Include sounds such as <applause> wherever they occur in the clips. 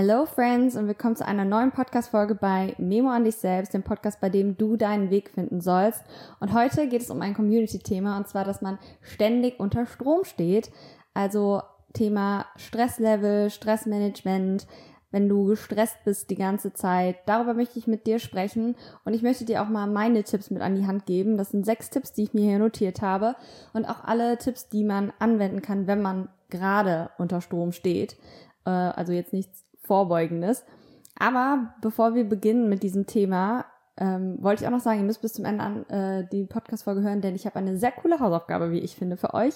Hello Friends und willkommen zu einer neuen Podcast-Folge bei Memo an dich selbst, dem Podcast, bei dem du deinen Weg finden sollst. Und heute geht es um ein Community-Thema und zwar, dass man ständig unter Strom steht. Also Thema Stresslevel, Stressmanagement, wenn du gestresst bist die ganze Zeit. Darüber möchte ich mit dir sprechen und ich möchte dir auch mal meine Tipps mit an die Hand geben. Das sind sechs Tipps, die ich mir hier notiert habe und auch alle Tipps, die man anwenden kann, wenn man gerade unter Strom steht. Äh, also jetzt nichts Vorbeugendes. Aber bevor wir beginnen mit diesem Thema, ähm, wollte ich auch noch sagen, ihr müsst bis zum Ende an äh, die Podcast-Folge hören, denn ich habe eine sehr coole Hausaufgabe, wie ich finde, für euch,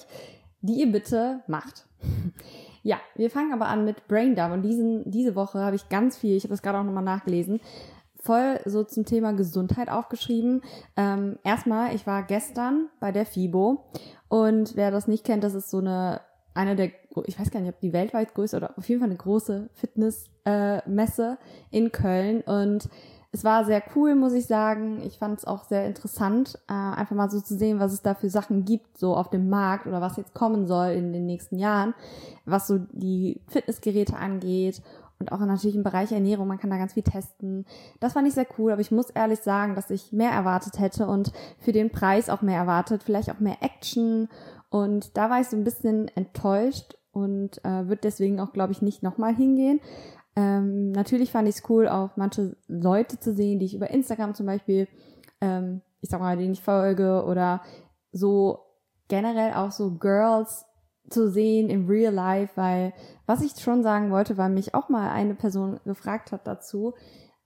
die ihr bitte macht. <laughs> ja, wir fangen aber an mit Braindump und diesen, diese Woche habe ich ganz viel, ich habe das gerade auch nochmal nachgelesen, voll so zum Thema Gesundheit aufgeschrieben. Ähm, erstmal, ich war gestern bei der FIBO und wer das nicht kennt, das ist so eine eine der, ich weiß gar nicht, ob die weltweit größte oder auf jeden Fall eine große Fitnessmesse äh, in Köln und es war sehr cool, muss ich sagen. Ich fand es auch sehr interessant, äh, einfach mal so zu sehen, was es da für Sachen gibt, so auf dem Markt oder was jetzt kommen soll in den nächsten Jahren, was so die Fitnessgeräte angeht und auch natürlich im Bereich Ernährung, man kann da ganz viel testen. Das fand ich sehr cool, aber ich muss ehrlich sagen, dass ich mehr erwartet hätte und für den Preis auch mehr erwartet, vielleicht auch mehr Action und da war ich so ein bisschen enttäuscht und äh, wird deswegen auch, glaube ich, nicht nochmal hingehen. Ähm, natürlich fand ich es cool, auch manche Leute zu sehen, die ich über Instagram zum Beispiel, ähm, ich sag mal, denen ich folge oder so generell auch so Girls zu sehen im Real Life, weil was ich schon sagen wollte, weil mich auch mal eine Person gefragt hat dazu,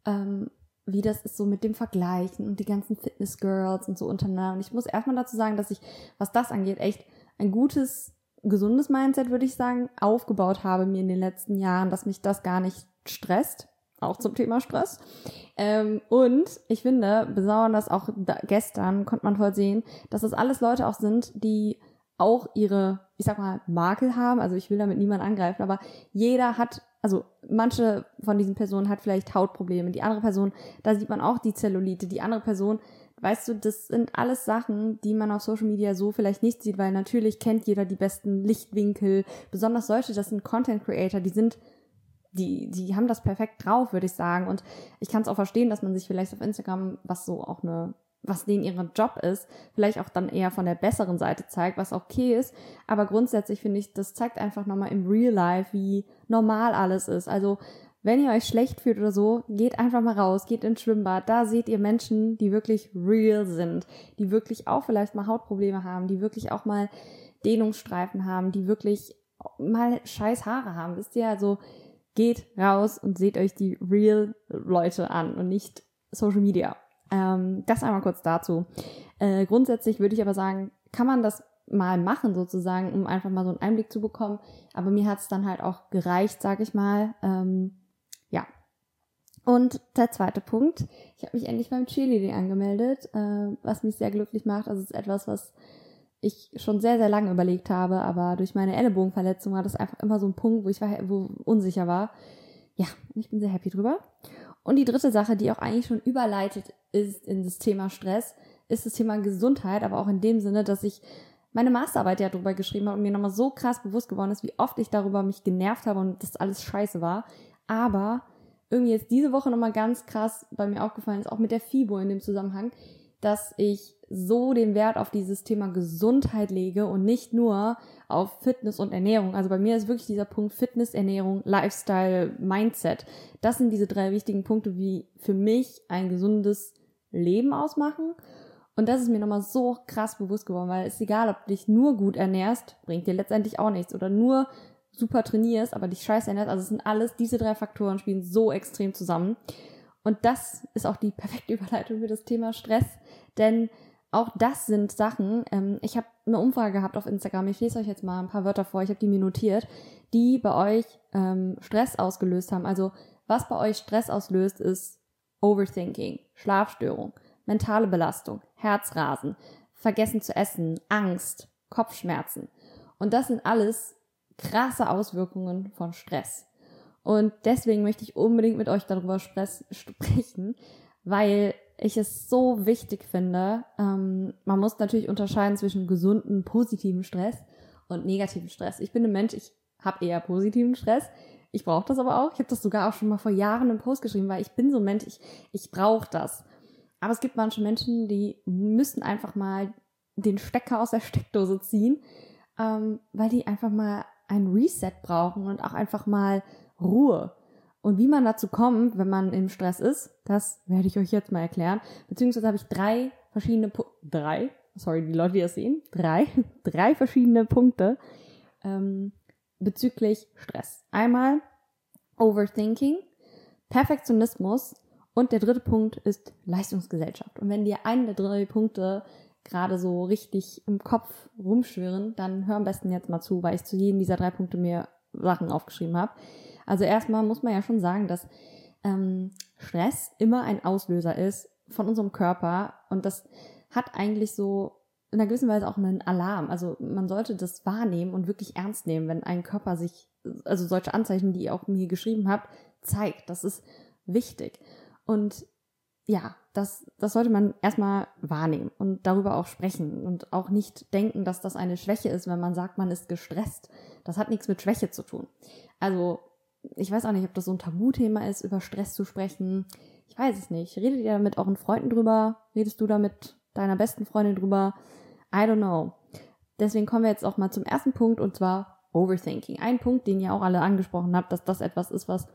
ähm, wie das ist so mit dem Vergleichen und die ganzen Fitness Girls und so untereinander. Und ich muss erstmal dazu sagen, dass ich, was das angeht, echt ein gutes, gesundes Mindset, würde ich sagen, aufgebaut habe mir in den letzten Jahren, dass mich das gar nicht stresst. Auch zum Thema Stress. Ähm, und ich finde, besonders auch da, gestern konnte man voll sehen, dass das alles Leute auch sind, die auch ihre, ich sag mal, Makel haben. Also ich will damit niemand angreifen, aber jeder hat, also manche von diesen Personen hat vielleicht Hautprobleme. Die andere Person, da sieht man auch die Zellulite. Die andere Person weißt du, das sind alles Sachen, die man auf Social Media so vielleicht nicht sieht, weil natürlich kennt jeder die besten Lichtwinkel. Besonders solche, das sind Content Creator, die sind, die, die haben das perfekt drauf, würde ich sagen. Und ich kann es auch verstehen, dass man sich vielleicht auf Instagram, was so auch eine, was denen ihr Job ist, vielleicht auch dann eher von der besseren Seite zeigt, was okay ist. Aber grundsätzlich finde ich, das zeigt einfach nochmal im Real Life, wie normal alles ist. Also wenn ihr euch schlecht fühlt oder so, geht einfach mal raus, geht ins Schwimmbad. Da seht ihr Menschen, die wirklich real sind, die wirklich auch vielleicht mal Hautprobleme haben, die wirklich auch mal Dehnungsstreifen haben, die wirklich mal scheiß Haare haben. Wisst ihr, also geht raus und seht euch die real Leute an und nicht Social Media. Ähm, das einmal kurz dazu. Äh, grundsätzlich würde ich aber sagen, kann man das mal machen sozusagen, um einfach mal so einen Einblick zu bekommen. Aber mir hat es dann halt auch gereicht, sag ich mal. Ähm. Und der zweite Punkt, ich habe mich endlich beim Cheerleading angemeldet, äh, was mich sehr glücklich macht. Also es ist etwas, was ich schon sehr, sehr lange überlegt habe, aber durch meine Ellenbogenverletzung war das einfach immer so ein Punkt, wo ich war, wo unsicher war. Ja, ich bin sehr happy drüber. Und die dritte Sache, die auch eigentlich schon überleitet ist in das Thema Stress, ist das Thema Gesundheit, aber auch in dem Sinne, dass ich meine Masterarbeit ja drüber geschrieben habe und mir nochmal so krass bewusst geworden ist, wie oft ich darüber mich genervt habe und das alles scheiße war. Aber irgendwie jetzt diese Woche nochmal ganz krass bei mir aufgefallen ist, auch mit der FIBO in dem Zusammenhang, dass ich so den Wert auf dieses Thema Gesundheit lege und nicht nur auf Fitness und Ernährung. Also bei mir ist wirklich dieser Punkt Fitness, Ernährung, Lifestyle, Mindset. Das sind diese drei wichtigen Punkte, wie für mich ein gesundes Leben ausmachen. Und das ist mir nochmal so krass bewusst geworden, weil es ist egal, ob du dich nur gut ernährst, bringt dir letztendlich auch nichts. Oder nur super trainierst, aber dich scheiße ernährst. Also es sind alles, diese drei Faktoren spielen so extrem zusammen. Und das ist auch die perfekte <laughs> Überleitung für das Thema Stress, denn auch das sind Sachen, ähm, ich habe eine Umfrage gehabt auf Instagram, ich lese euch jetzt mal ein paar Wörter vor, ich habe die mir notiert, die bei euch ähm, Stress ausgelöst haben. Also was bei euch Stress auslöst, ist Overthinking, Schlafstörung, mentale Belastung, Herzrasen, vergessen zu essen, Angst, Kopfschmerzen. Und das sind alles krasse Auswirkungen von Stress. Und deswegen möchte ich unbedingt mit euch darüber <laughs> sprechen, weil ich es so wichtig finde. Ähm, man muss natürlich unterscheiden zwischen gesunden, positiven Stress und negativen Stress. Ich bin ein Mensch, ich habe eher positiven Stress. Ich brauche das aber auch. Ich habe das sogar auch schon mal vor Jahren im Post geschrieben, weil ich bin so ein Mensch, ich, ich brauche das. Aber es gibt manche Menschen, die müssen einfach mal den Stecker aus der Steckdose ziehen, ähm, weil die einfach mal ein Reset brauchen und auch einfach mal Ruhe. Und wie man dazu kommt, wenn man im Stress ist, das werde ich euch jetzt mal erklären. Beziehungsweise habe ich drei verschiedene, Pu drei, sorry, die Leute, die das sehen, drei, <laughs> drei verschiedene Punkte ähm, bezüglich Stress. Einmal Overthinking, Perfektionismus und der dritte Punkt ist Leistungsgesellschaft. Und wenn dir einen der drei Punkte gerade so richtig im Kopf rumschwirren, dann hör am besten jetzt mal zu, weil ich zu jedem dieser drei Punkte mir Sachen aufgeschrieben habe. Also erstmal muss man ja schon sagen, dass ähm, Stress immer ein Auslöser ist von unserem Körper und das hat eigentlich so in einer gewissen Weise auch einen Alarm. Also man sollte das wahrnehmen und wirklich ernst nehmen, wenn ein Körper sich, also solche Anzeichen, die ihr auch mir geschrieben habt, zeigt. Das ist wichtig. Und ja, das, das sollte man erstmal wahrnehmen und darüber auch sprechen und auch nicht denken, dass das eine Schwäche ist, wenn man sagt, man ist gestresst. Das hat nichts mit Schwäche zu tun. Also, ich weiß auch nicht, ob das so ein Tabuthema ist, über Stress zu sprechen. Ich weiß es nicht. Redet ihr mit euren Freunden drüber? Redest du da mit deiner besten Freundin drüber? I don't know. Deswegen kommen wir jetzt auch mal zum ersten Punkt und zwar Overthinking. Ein Punkt, den ihr auch alle angesprochen habt, dass das etwas ist, was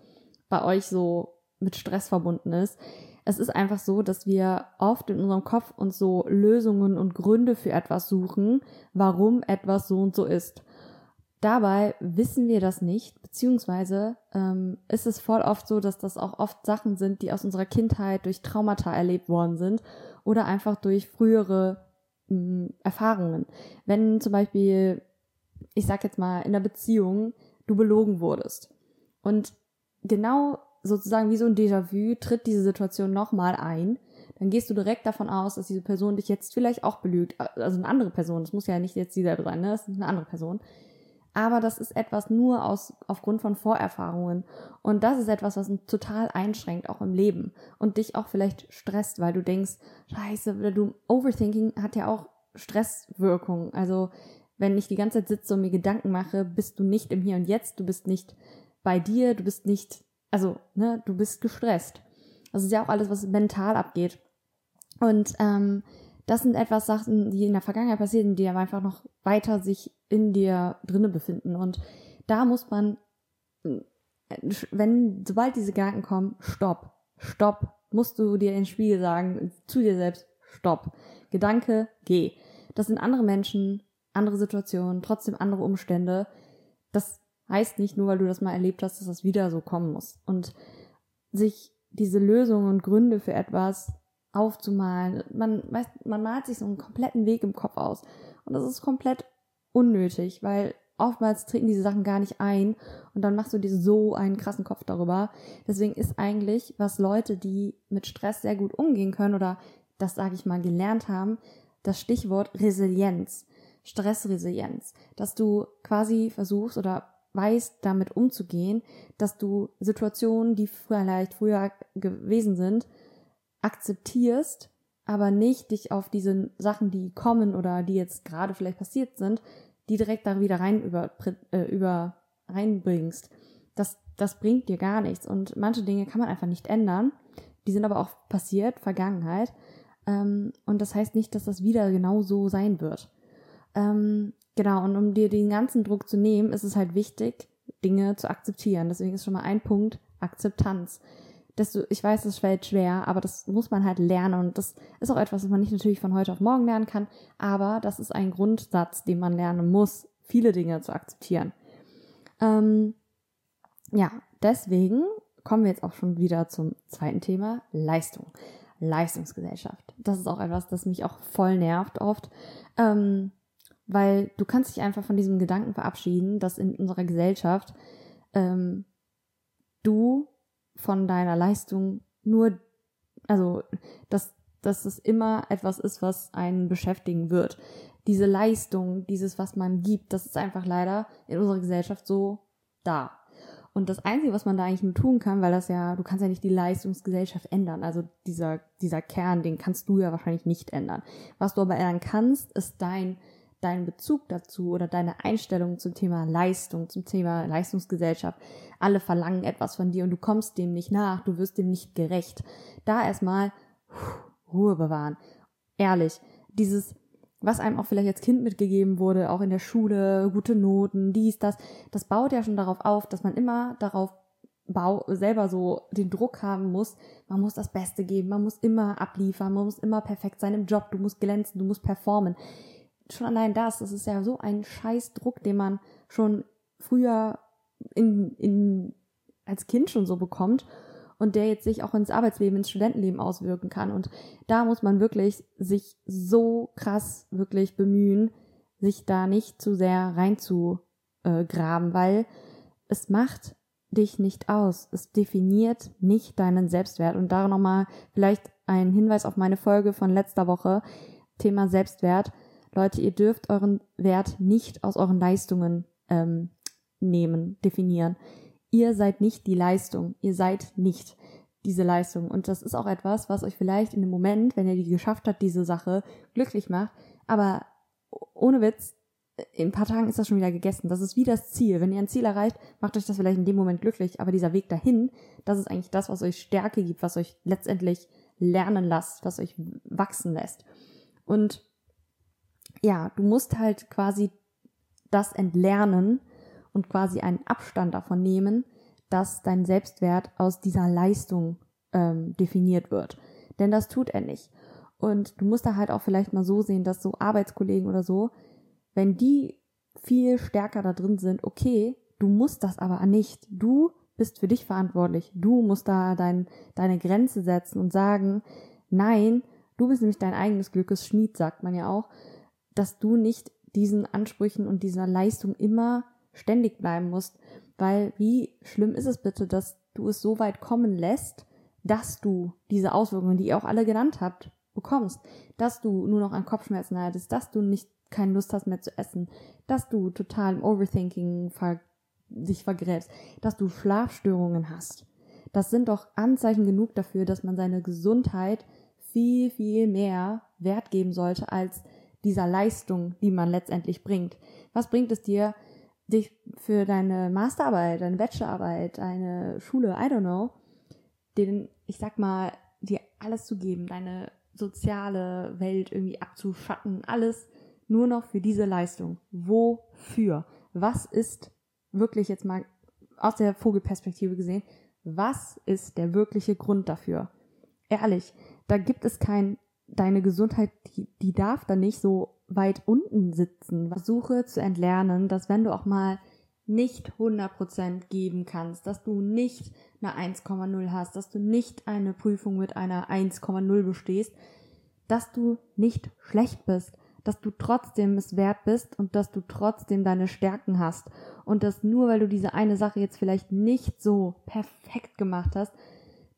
bei euch so mit Stress verbunden ist es ist einfach so, dass wir oft in unserem Kopf uns so Lösungen und Gründe für etwas suchen, warum etwas so und so ist. Dabei wissen wir das nicht, beziehungsweise ähm, ist es voll oft so, dass das auch oft Sachen sind, die aus unserer Kindheit durch Traumata erlebt worden sind oder einfach durch frühere mh, hm, Erfahrungen. Wenn zum Beispiel, ich sag jetzt mal, in der Beziehung du belogen wurdest und genau sozusagen wie so ein Déjà-vu tritt diese Situation nochmal ein, dann gehst du direkt davon aus, dass diese Person dich jetzt vielleicht auch belügt. Also eine andere Person, das muss ja nicht jetzt dieselbe sein, ne? Das ist eine andere Person. Aber das ist etwas nur aus, aufgrund von Vorerfahrungen. Und das ist etwas, was uns total einschränkt, auch im Leben. Und dich auch vielleicht stresst, weil du denkst, scheiße, oder du, Overthinking hat ja auch Stresswirkungen. Also, wenn ich die ganze Zeit sitze und mir Gedanken mache, bist du nicht im Hier und Jetzt, du bist nicht bei dir, du bist nicht also, ne, du bist gestresst. Das ist ja auch alles, was mental abgeht. Und ähm, das sind etwas Sachen, die in der Vergangenheit passieren, die aber einfach noch weiter sich in dir drinne befinden. Und da muss man, wenn, sobald diese Gedanken kommen, stopp, stopp, musst du dir ins Spiegel sagen, zu dir selbst, stopp. Gedanke, geh. Das sind andere Menschen, andere Situationen, trotzdem andere Umstände. Das heißt nicht nur, weil du das mal erlebt hast, dass das wieder so kommen muss. Und sich diese Lösungen und Gründe für etwas aufzumalen, man, man malt sich so einen kompletten Weg im Kopf aus. Und das ist komplett unnötig, weil oftmals treten diese Sachen gar nicht ein und dann machst du dir so einen krassen Kopf darüber. Deswegen ist eigentlich, was Leute, die mit Stress sehr gut umgehen können oder das sage ich mal gelernt haben, das Stichwort Resilienz, Stressresilienz, dass du quasi versuchst oder weißt, damit umzugehen, dass du Situationen, die vielleicht früher gewesen sind, akzeptierst, aber nicht dich auf diese Sachen, die kommen oder die jetzt gerade vielleicht passiert sind, die direkt da wieder rein über, äh, über reinbringst. Das, das bringt dir gar nichts. Und manche Dinge kann man einfach nicht ändern. Die sind aber auch passiert, Vergangenheit. Ähm, und das heißt nicht, dass das wieder genau so sein wird. Ähm, Genau, und um dir den ganzen Druck zu nehmen, ist es halt wichtig, Dinge zu akzeptieren. Deswegen ist schon mal ein Punkt Akzeptanz. Dass du, ich weiß, das fällt schwer, aber das muss man halt lernen und das ist auch etwas, was man nicht natürlich von heute auf morgen lernen kann, aber das ist ein Grundsatz, den man lernen muss, viele Dinge zu akzeptieren. Ähm, ja, deswegen kommen wir jetzt auch schon wieder zum zweiten Thema, Leistung. Leistungsgesellschaft. Das ist auch etwas, das mich auch voll nervt oft. Ähm, weil du kannst dich einfach von diesem Gedanken verabschieden, dass in unserer Gesellschaft ähm, du von deiner Leistung nur, also dass, dass es immer etwas ist, was einen beschäftigen wird. Diese Leistung, dieses, was man gibt, das ist einfach leider in unserer Gesellschaft so da. Und das Einzige, was man da eigentlich nur tun kann, weil das ja, du kannst ja nicht die Leistungsgesellschaft ändern. Also dieser, dieser Kern, den kannst du ja wahrscheinlich nicht ändern. Was du aber ändern kannst, ist dein dein Bezug dazu oder deine Einstellung zum Thema Leistung, zum Thema Leistungsgesellschaft. Alle verlangen etwas von dir und du kommst dem nicht nach, du wirst dem nicht gerecht. Da erstmal Ruhe bewahren. Ehrlich, dieses, was einem auch vielleicht als Kind mitgegeben wurde, auch in der Schule, gute Noten, dies, das, das baut ja schon darauf auf, dass man immer darauf selber so den Druck haben muss, man muss das Beste geben, man muss immer abliefern, man muss immer perfekt sein im Job, du musst glänzen, du musst performen schon allein das, das ist ja so ein scheiß Druck, den man schon früher in, in, als Kind schon so bekommt und der jetzt sich auch ins Arbeitsleben, ins Studentenleben auswirken kann. Und da muss man wirklich sich so krass wirklich bemühen, sich da nicht zu sehr reinzugraben, weil es macht dich nicht aus. Es definiert nicht deinen Selbstwert. Und da nochmal vielleicht ein Hinweis auf meine Folge von letzter Woche, Thema Selbstwert. Leute, ihr dürft euren Wert nicht aus euren Leistungen ähm, nehmen, definieren. Ihr seid nicht die Leistung. Ihr seid nicht diese Leistung. Und das ist auch etwas, was euch vielleicht in dem Moment, wenn ihr die geschafft habt, diese Sache glücklich macht. Aber ohne Witz, in ein paar Tagen ist das schon wieder gegessen. Das ist wie das Ziel. Wenn ihr ein Ziel erreicht, macht euch das vielleicht in dem Moment glücklich. Aber dieser Weg dahin, das ist eigentlich das, was euch Stärke gibt, was euch letztendlich lernen lasst, was euch wachsen lässt. Und ja, du musst halt quasi das entlernen und quasi einen Abstand davon nehmen, dass dein Selbstwert aus dieser Leistung ähm, definiert wird. Denn das tut er nicht. Und du musst da halt auch vielleicht mal so sehen, dass so Arbeitskollegen oder so, wenn die viel stärker da drin sind, okay, du musst das aber nicht. Du bist für dich verantwortlich. Du musst da dein, deine Grenze setzen und sagen, nein, du bist nämlich dein eigenes Glückes Schmied, sagt man ja auch dass du nicht diesen Ansprüchen und dieser Leistung immer ständig bleiben musst, weil wie schlimm ist es bitte, dass du es so weit kommen lässt, dass du diese Auswirkungen, die ihr auch alle genannt habt, bekommst, dass du nur noch an Kopfschmerzen leidest, dass du nicht keine Lust hast mehr zu essen, dass du total im Overthinking ver dich vergräbst, dass du Schlafstörungen hast. Das sind doch Anzeichen genug dafür, dass man seine Gesundheit viel, viel mehr Wert geben sollte als dieser Leistung, die man letztendlich bringt. Was bringt es dir, dich für deine Masterarbeit, deine Bachelorarbeit, deine Schule, I don't know, den, ich sag mal, dir alles zu geben, deine soziale Welt irgendwie abzuschatten, alles nur noch für diese Leistung. Wofür? Was ist wirklich jetzt mal aus der Vogelperspektive gesehen, was ist der wirkliche Grund dafür? Ehrlich, da gibt es kein deine Gesundheit, die, die darf dann nicht so weit unten sitzen. Versuche zu entlernen, dass wenn du auch mal nicht 100% geben kannst, dass du nicht eine 1,0 hast, dass du nicht eine Prüfung mit einer 1,0 bestehst, dass du nicht schlecht bist, dass du trotzdem es wert bist und dass du trotzdem deine Stärken hast und dass nur weil du diese eine Sache jetzt vielleicht nicht so perfekt gemacht hast,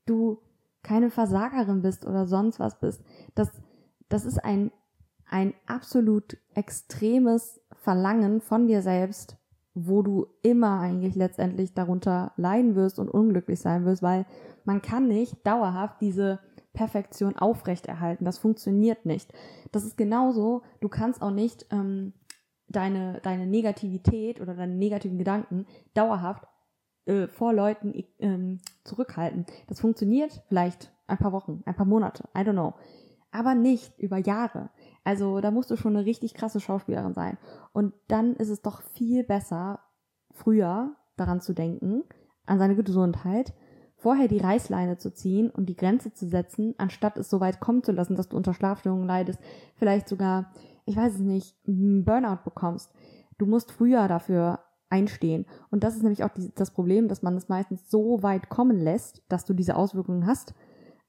du keine Versagerin bist oder sonst was bist. Das, das ist ein, ein absolut extremes Verlangen von dir selbst, wo du immer eigentlich letztendlich darunter leiden wirst und unglücklich sein wirst, weil man kann nicht dauerhaft diese Perfektion aufrechterhalten. Das funktioniert nicht. Das ist genauso, du kannst auch nicht ähm, deine, deine Negativität oder deine negativen Gedanken dauerhaft äh, vor Leuten ähm, zurückhalten. Das funktioniert vielleicht ein paar Wochen, ein paar Monate, I don't know. Aber nicht über Jahre. Also da musst du schon eine richtig krasse Schauspielerin sein. Und dann ist es doch viel besser, früher daran zu denken, an seine Gesundheit, vorher die Reißleine zu ziehen und die Grenze zu setzen, anstatt es so weit kommen zu lassen, dass du unter Schlafstörungen leidest, vielleicht sogar, ich weiß es nicht, Burnout bekommst. Du musst früher dafür einstehen. Und das ist nämlich auch die, das Problem, dass man es meistens so weit kommen lässt, dass du diese Auswirkungen hast,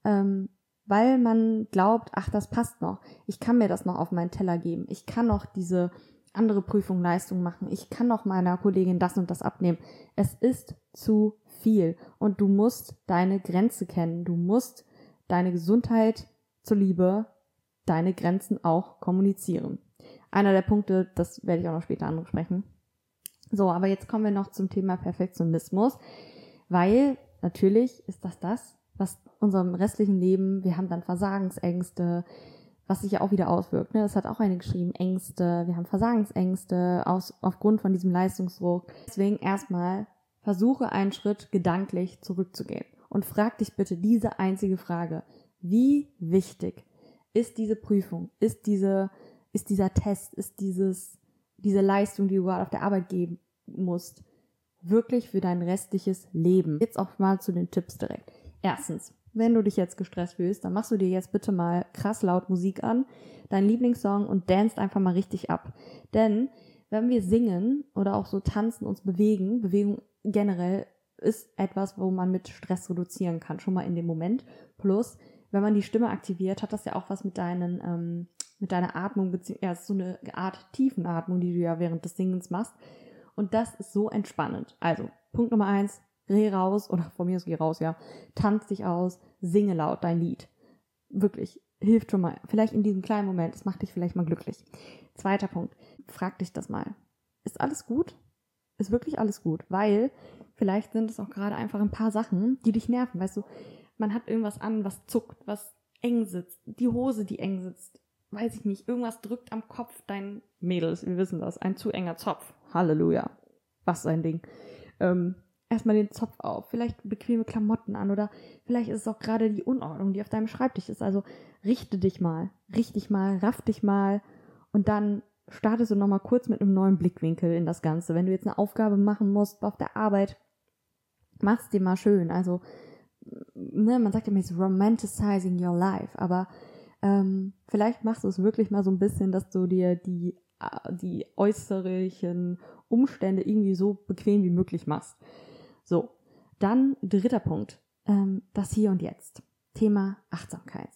ähm, weil man glaubt, ach, das passt noch. Ich kann mir das noch auf meinen Teller geben. Ich kann noch diese andere Prüfung Leistung machen. Ich kann noch meiner Kollegin das und das abnehmen. Es ist zu viel und du musst deine Grenze kennen. Du musst deine Gesundheit zuliebe deine Grenzen auch kommunizieren. Einer der Punkte, das werde ich auch noch später ansprechen, so, aber jetzt kommen wir noch zum Thema Perfektionismus, weil natürlich ist das das, was unserem restlichen Leben, wir haben dann Versagensängste, was sich ja auch wieder auswirkt. Ne? Das hat auch eine geschrieben, Ängste, wir haben Versagensängste aus, aufgrund von diesem Leistungsdruck. Deswegen erstmal versuche einen Schritt gedanklich zurückzugehen und frag dich bitte diese einzige Frage. Wie wichtig ist diese Prüfung, ist diese, ist dieser Test, ist dieses, diese Leistung, die du gerade auf der Arbeit geben musst, wirklich für dein restliches Leben? Jetzt auch mal zu den Tipps direkt. Erstens, wenn du dich jetzt gestresst fühlst, dann machst du dir jetzt bitte mal krass laut Musik an, deinen Lieblingssong und danst einfach mal richtig ab. Denn wenn wir singen oder auch so tanzen, uns bewegen, Bewegung generell ist etwas, wo man mit Stress reduzieren kann, schon mal in dem Moment. Plus, wenn man die Stimme aktiviert, hat das ja auch was mit deinen, ähm, mit deiner Atmung, beziehungsweise ja, so eine Art Tiefenatmung, die du ja während des Singens machst. Und das ist so entspannend. Also, Punkt Nummer eins, Geh raus, oder von mir aus geh raus, ja. Tanz dich aus, singe laut dein Lied. Wirklich, hilft schon mal. Vielleicht in diesem kleinen Moment, es macht dich vielleicht mal glücklich. Zweiter Punkt, frag dich das mal. Ist alles gut? Ist wirklich alles gut? Weil vielleicht sind es auch gerade einfach ein paar Sachen, die dich nerven. Weißt du, man hat irgendwas an, was zuckt, was eng sitzt. Die Hose, die eng sitzt. Weiß ich nicht. Irgendwas drückt am Kopf dein Mädels. Wir wissen das. Ein zu enger Zopf. Halleluja. Was ein Ding. Ähm, erstmal den Zopf auf, vielleicht bequeme Klamotten an oder vielleicht ist es auch gerade die Unordnung, die auf deinem Schreibtisch ist. Also richte dich mal, richte dich mal, raff dich mal und dann startest du nochmal kurz mit einem neuen Blickwinkel in das Ganze. Wenn du jetzt eine Aufgabe machen musst auf der Arbeit, mach's dir mal schön. Also, ne, man sagt ja immer, it's romanticizing your life, aber ähm, vielleicht machst du es wirklich mal so ein bisschen, dass du dir die, die äußerlichen Umstände irgendwie so bequem wie möglich machst. So, dann dritter Punkt, ähm, das Hier und Jetzt. Thema Achtsamkeit.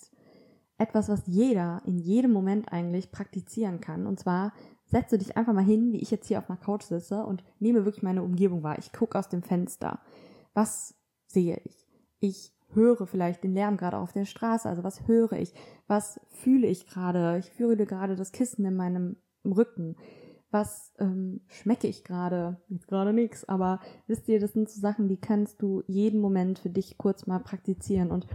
Etwas, was jeder in jedem Moment eigentlich praktizieren kann. Und zwar setze dich einfach mal hin, wie ich jetzt hier auf einer Couch sitze und nehme wirklich meine Umgebung wahr. Ich gucke aus dem Fenster. Was sehe ich? Ich höre vielleicht den Lärm gerade auf der Straße. Also was höre ich? Was fühle ich gerade? Ich fühle gerade das Kissen in meinem Rücken was ähm, schmecke ich gerade? Jetzt gerade nichts, aber wisst ihr, das sind so Sachen, die kannst du jeden Moment für dich kurz mal praktizieren und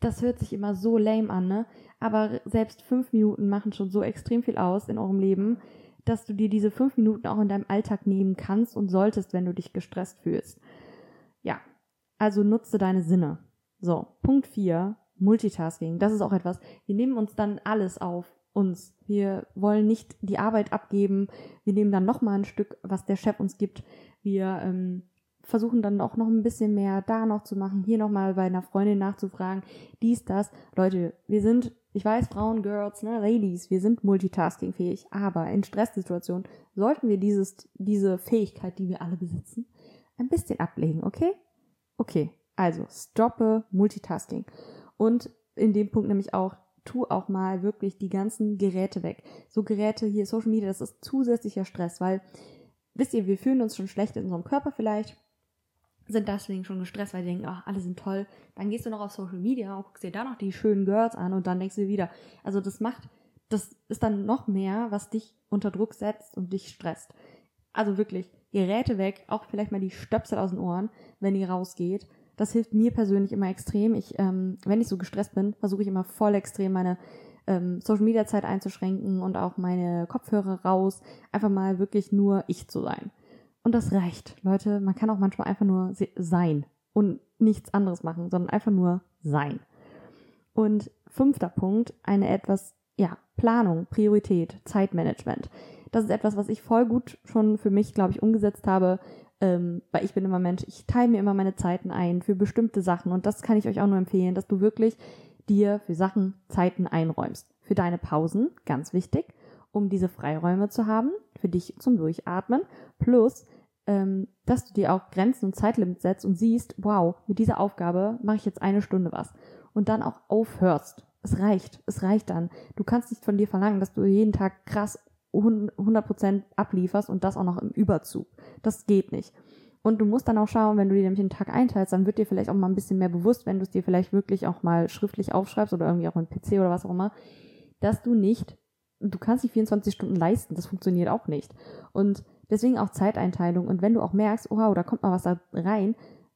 das hört sich immer so lame an, ne? Aber selbst fünf Minuten machen schon so extrem viel aus in eurem Leben, dass du dir diese fünf Minuten auch in deinem Alltag nehmen kannst und solltest, wenn du dich gestresst fühlst. Ja, also nutze deine Sinne. So, Punkt vier Multitasking. Das ist auch etwas. Wir nehmen uns dann alles auf uns. Wir wollen nicht die Arbeit abgeben. Wir nehmen dann nochmal ein Stück, was der Chef uns gibt. Wir ähm, versuchen dann auch noch ein bisschen mehr da noch zu machen, hier nochmal bei einer Freundin nachzufragen, dies, das. Leute, wir sind, ich weiß, Frauen, Girls, ne, Ladies, wir sind multitaskingfähig, aber in Stresssituationen sollten wir dieses, diese Fähigkeit, die wir alle besitzen, ein bisschen ablegen, okay? Okay, also stoppe Multitasking. Und in dem Punkt nämlich auch tu auch mal wirklich die ganzen Geräte weg. So Geräte hier, Social Media, das ist zusätzlicher Stress, weil, wisst ihr, wir fühlen uns schon schlecht in unserem Körper vielleicht, sind deswegen schon gestresst, weil die denken, ach, alle sind toll. Dann gehst du noch auf Social Media und guckst dir da noch die schönen Girls an und dann denkst du wieder, also das macht, das ist dann noch mehr, was dich unter Druck setzt und dich stresst. Also wirklich, Geräte weg, auch vielleicht mal die Stöpsel aus den Ohren, wenn ihr rausgeht das hilft mir persönlich immer extrem. Ich, ähm, wenn ich so gestresst bin, versuche ich immer voll extrem meine ähm, Social Media Zeit einzuschränken und auch meine Kopfhörer raus, einfach mal wirklich nur ich zu sein. Und das reicht, Leute. Man kann auch manchmal einfach nur sein und nichts anderes machen, sondern einfach nur sein. Und fünfter Punkt, eine etwas, ja, Planung, Priorität, Zeitmanagement. Das ist etwas, was ich voll gut schon für mich, glaube ich, umgesetzt habe, ähm, weil ich bin immer Mensch, ich teile mir immer meine Zeiten ein für bestimmte Sachen und das kann ich euch auch nur empfehlen, dass du wirklich dir für Sachen Zeiten einräumst. Für deine Pausen, ganz wichtig, um diese Freiräume zu haben, für dich zum Durchatmen, plus ähm, dass du dir auch Grenzen und Zeitlimits setzt und siehst, wow, mit dieser Aufgabe mache ich jetzt eine Stunde was. Und dann auch aufhörst. Es reicht, es reicht dann. Du kannst nicht von dir verlangen, dass du jeden Tag krass 100% ablieferst und das auch noch im Überzug. Das geht nicht. Und du musst dann auch schauen, wenn du dir nämlich den Tag einteilst, dann wird dir vielleicht auch mal ein bisschen mehr bewusst, wenn du es dir vielleicht wirklich auch mal schriftlich aufschreibst oder irgendwie auch mit PC oder was auch immer, dass du nicht, du kannst nicht 24 Stunden leisten, das funktioniert auch nicht. Und deswegen auch Zeiteinteilung. Und wenn du auch merkst, oh da kommt mal was da rein,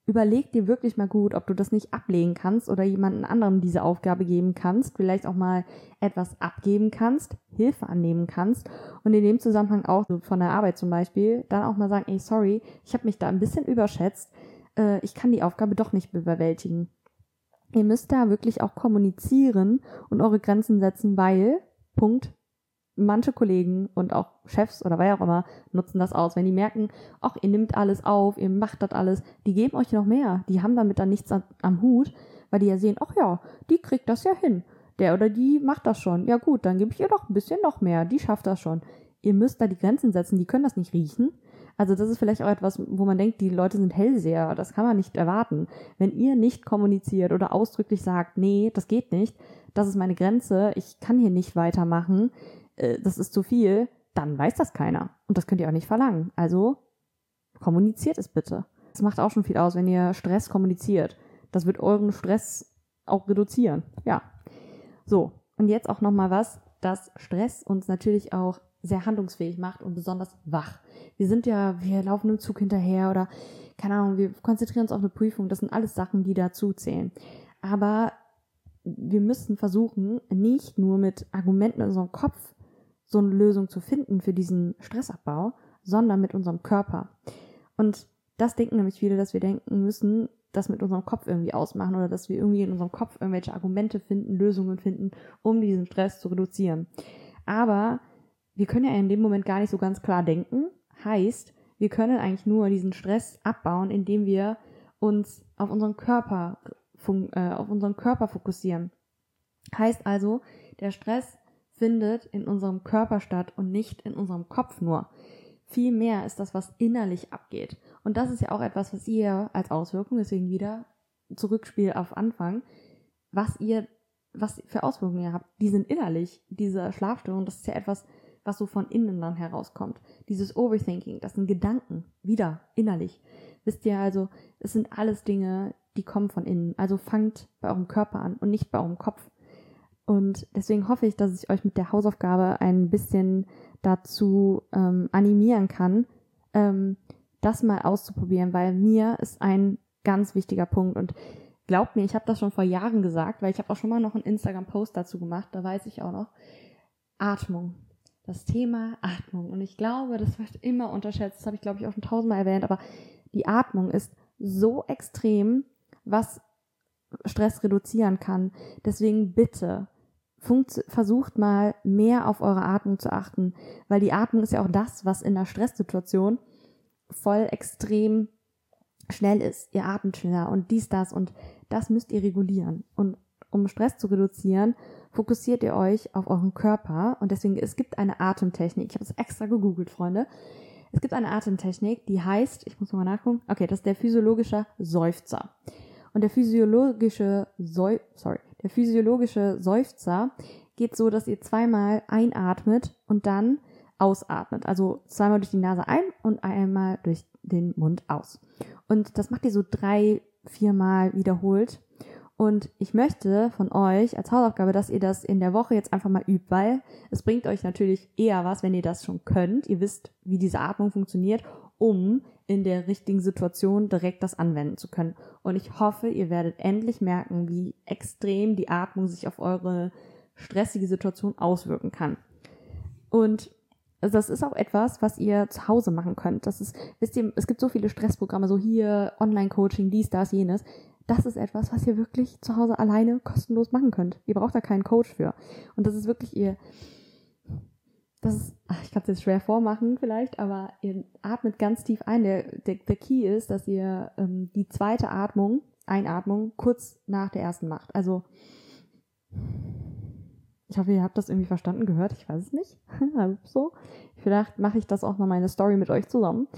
überleg dir wirklich mal gut, ob du das nicht ablegen kannst oder jemanden anderem diese Aufgabe geben kannst, vielleicht auch mal etwas abgeben kannst, Hilfe annehmen kannst und in dem Zusammenhang auch so von der Arbeit zum Beispiel dann auch mal sagen, ey, sorry, ich habe mich da ein bisschen überschätzt, äh, ich kann die Aufgabe doch nicht bewältigen. Ihr müsst da wirklich auch kommunizieren und eure Grenzen setzen, weil, Punkt, manche Kollegen und auch Chefs oder wer auch immer nutzen das aus. Wenn die merken, ach, ihr nimmt alles auf, ihr macht das alles, die geben euch noch mehr. Die haben damit dann nichts am Hut, weil die ja sehen, ach ja, die kriegt das ja hin. Der oder die macht das schon. Ja gut, dann gebe ich ihr doch ein bisschen noch mehr. Die schafft das schon. Ihr müsst da die Grenzen setzen. Die können das nicht riechen. Also das ist vielleicht auch etwas, wo man denkt, die Leute sind Hellseher. Das kann man nicht erwarten. Wenn ihr nicht kommuniziert oder ausdrücklich sagt, nee, das geht nicht, das ist meine Grenze, ich kann hier nicht weitermachen, äh, das ist zu viel, dann weiß das keiner. Und das könnt ihr auch nicht verlangen. Also kommuniziert es bitte. Das macht auch schon viel aus, wenn ihr Stress kommuniziert. Das wird euren Stress auch reduzieren. Ja. So. Und jetzt auch nochmal was, dass Stress uns natürlich auch sehr handlungsfähig macht und besonders wach. Wir sind ja, wir laufen im Zug hinterher oder keine Ahnung, wir konzentrieren uns auf eine Prüfung. Das sind alles Sachen, die dazu zählen. Aber wir müssen versuchen, nicht nur mit Argumenten in unserem Kopf so eine Lösung zu finden für diesen Stressabbau, sondern mit unserem Körper. Und das denken nämlich viele, dass wir denken müssen, das mit unserem Kopf irgendwie ausmachen oder dass wir irgendwie in unserem Kopf irgendwelche Argumente finden, Lösungen finden, um diesen Stress zu reduzieren. Aber wir können ja in dem Moment gar nicht so ganz klar denken. Heißt, wir können eigentlich nur diesen Stress abbauen, indem wir uns auf unseren Körper, äh, auf unseren Körper fokussieren. Heißt also, der Stress findet in unserem Körper statt und nicht in unserem Kopf nur. Vielmehr ist das, was innerlich abgeht. Und das ist ja auch etwas, was ihr als Auswirkung, deswegen wieder Zurückspiel auf Anfang, was ihr, was für Auswirkungen ihr habt, die sind innerlich. Diese Schlafstörung, das ist ja etwas, was so von innen dann herauskommt. Dieses Overthinking, das sind Gedanken, wieder innerlich. Wisst ihr also, es sind alles Dinge, die kommen von innen. Also fangt bei eurem Körper an und nicht bei eurem Kopf. Und deswegen hoffe ich, dass ich euch mit der Hausaufgabe ein bisschen dazu ähm, animieren kann, ähm, das mal auszuprobieren, weil mir ist ein ganz wichtiger Punkt und glaubt mir, ich habe das schon vor Jahren gesagt, weil ich habe auch schon mal noch einen Instagram-Post dazu gemacht, da weiß ich auch noch. Atmung. Das Thema Atmung. Und ich glaube, das wird immer unterschätzt, das habe ich glaube ich auch schon tausendmal erwähnt, aber die Atmung ist so extrem, was Stress reduzieren kann. Deswegen bitte versucht mal mehr auf eure Atmung zu achten, weil die Atmung ist ja auch das, was in einer Stresssituation voll extrem schnell ist. Ihr atmet schneller und dies, das und das müsst ihr regulieren. Und um Stress zu reduzieren, fokussiert ihr euch auf euren Körper und deswegen, es gibt eine Atemtechnik. Ich habe es extra gegoogelt, Freunde. Es gibt eine Atemtechnik, die heißt, ich muss mal nachgucken, okay, das ist der physiologische Seufzer. Und der physiologische Seu sorry, der physiologische Seufzer geht so, dass ihr zweimal einatmet und dann ausatmet. Also zweimal durch die Nase ein und einmal durch den Mund aus. Und das macht ihr so drei, viermal wiederholt. Und ich möchte von euch als Hausaufgabe, dass ihr das in der Woche jetzt einfach mal übt, weil es bringt euch natürlich eher was, wenn ihr das schon könnt. Ihr wisst, wie diese Atmung funktioniert, um in der richtigen Situation direkt das anwenden zu können. Und ich hoffe, ihr werdet endlich merken, wie extrem die Atmung sich auf eure stressige Situation auswirken kann. Und das ist auch etwas, was ihr zu Hause machen könnt. Das ist, wisst ihr, es gibt so viele Stressprogramme, so hier Online-Coaching, dies, das, jenes. Das ist etwas, was ihr wirklich zu Hause alleine kostenlos machen könnt. Ihr braucht da keinen Coach für. Und das ist wirklich ihr, das ist, ach, ich kann es jetzt schwer vormachen vielleicht, aber ihr atmet ganz tief ein. Der, der, der Key ist, dass ihr ähm, die zweite Atmung, Einatmung, kurz nach der ersten macht. Also ich hoffe, ihr habt das irgendwie verstanden, gehört. Ich weiß es nicht. <laughs> so. Vielleicht mache ich das auch noch mal eine Story mit euch zusammen.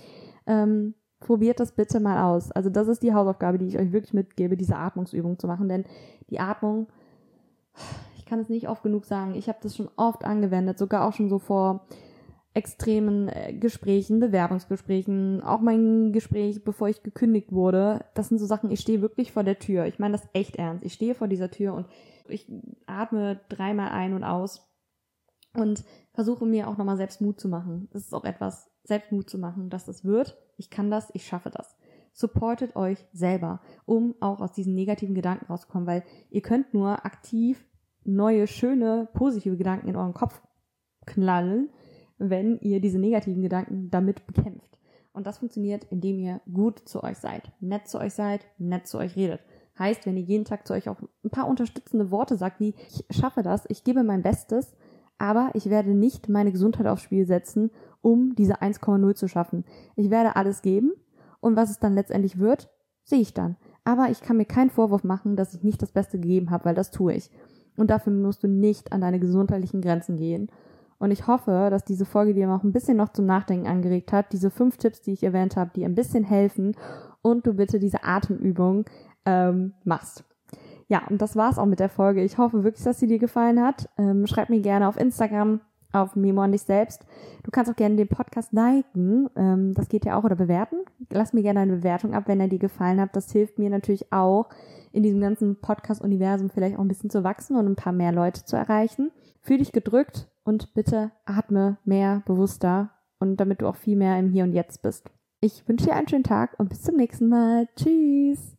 Ähm, probiert das bitte mal aus. Also das ist die Hausaufgabe, die ich euch wirklich mitgebe, diese Atmungsübung zu machen. Denn die Atmung, kann es nicht oft genug sagen. Ich habe das schon oft angewendet, sogar auch schon so vor extremen äh, Gesprächen, Bewerbungsgesprächen, auch mein Gespräch, bevor ich gekündigt wurde. Das sind so Sachen, ich stehe wirklich vor der Tür. Ich meine das echt ernst. Ich stehe vor dieser Tür und ich atme dreimal ein und aus und versuche mir auch nochmal selbst Mut zu machen. Das ist auch etwas, selbst Mut zu machen, dass das wird. Ich kann das, ich schaffe das. supportet euch selber, um auch aus diesen negativen Gedanken rauszukommen, weil ihr könnt nur aktiv neue, schöne, positive Gedanken in euren Kopf knallen, wenn ihr diese negativen Gedanken damit bekämpft. Und das funktioniert, indem ihr gut zu euch seid, nett zu euch seid, nett zu euch redet. Heißt, wenn ihr jeden Tag zu euch auch ein paar unterstützende Worte sagt, wie ich schaffe das, ich gebe mein Bestes, aber ich werde nicht meine Gesundheit aufs Spiel setzen, um diese 1,0 zu schaffen. Ich werde alles geben und was es dann letztendlich wird, sehe ich dann. Aber ich kann mir keinen Vorwurf machen, dass ich nicht das Beste gegeben habe, weil das tue ich. Und dafür musst du nicht an deine gesundheitlichen Grenzen gehen. Und ich hoffe, dass diese Folge dir auch ein bisschen noch zum Nachdenken angeregt hat. Diese fünf Tipps, die ich erwähnt habe, die ein bisschen helfen und du bitte diese Atemübung ähm, machst. Ja, und das war's auch mit der Folge. Ich hoffe wirklich, dass sie dir gefallen hat. Ähm, schreib mir gerne auf Instagram, auf Memo an dich selbst. Du kannst auch gerne den Podcast liken. Ähm, das geht ja auch oder bewerten. Lass mir gerne eine Bewertung ab, wenn er dir gefallen hat. Das hilft mir natürlich auch, in diesem ganzen Podcast-Universum vielleicht auch ein bisschen zu wachsen und ein paar mehr Leute zu erreichen. Fühl dich gedrückt und bitte atme mehr bewusster und damit du auch viel mehr im Hier und Jetzt bist. Ich wünsche dir einen schönen Tag und bis zum nächsten Mal. Tschüss.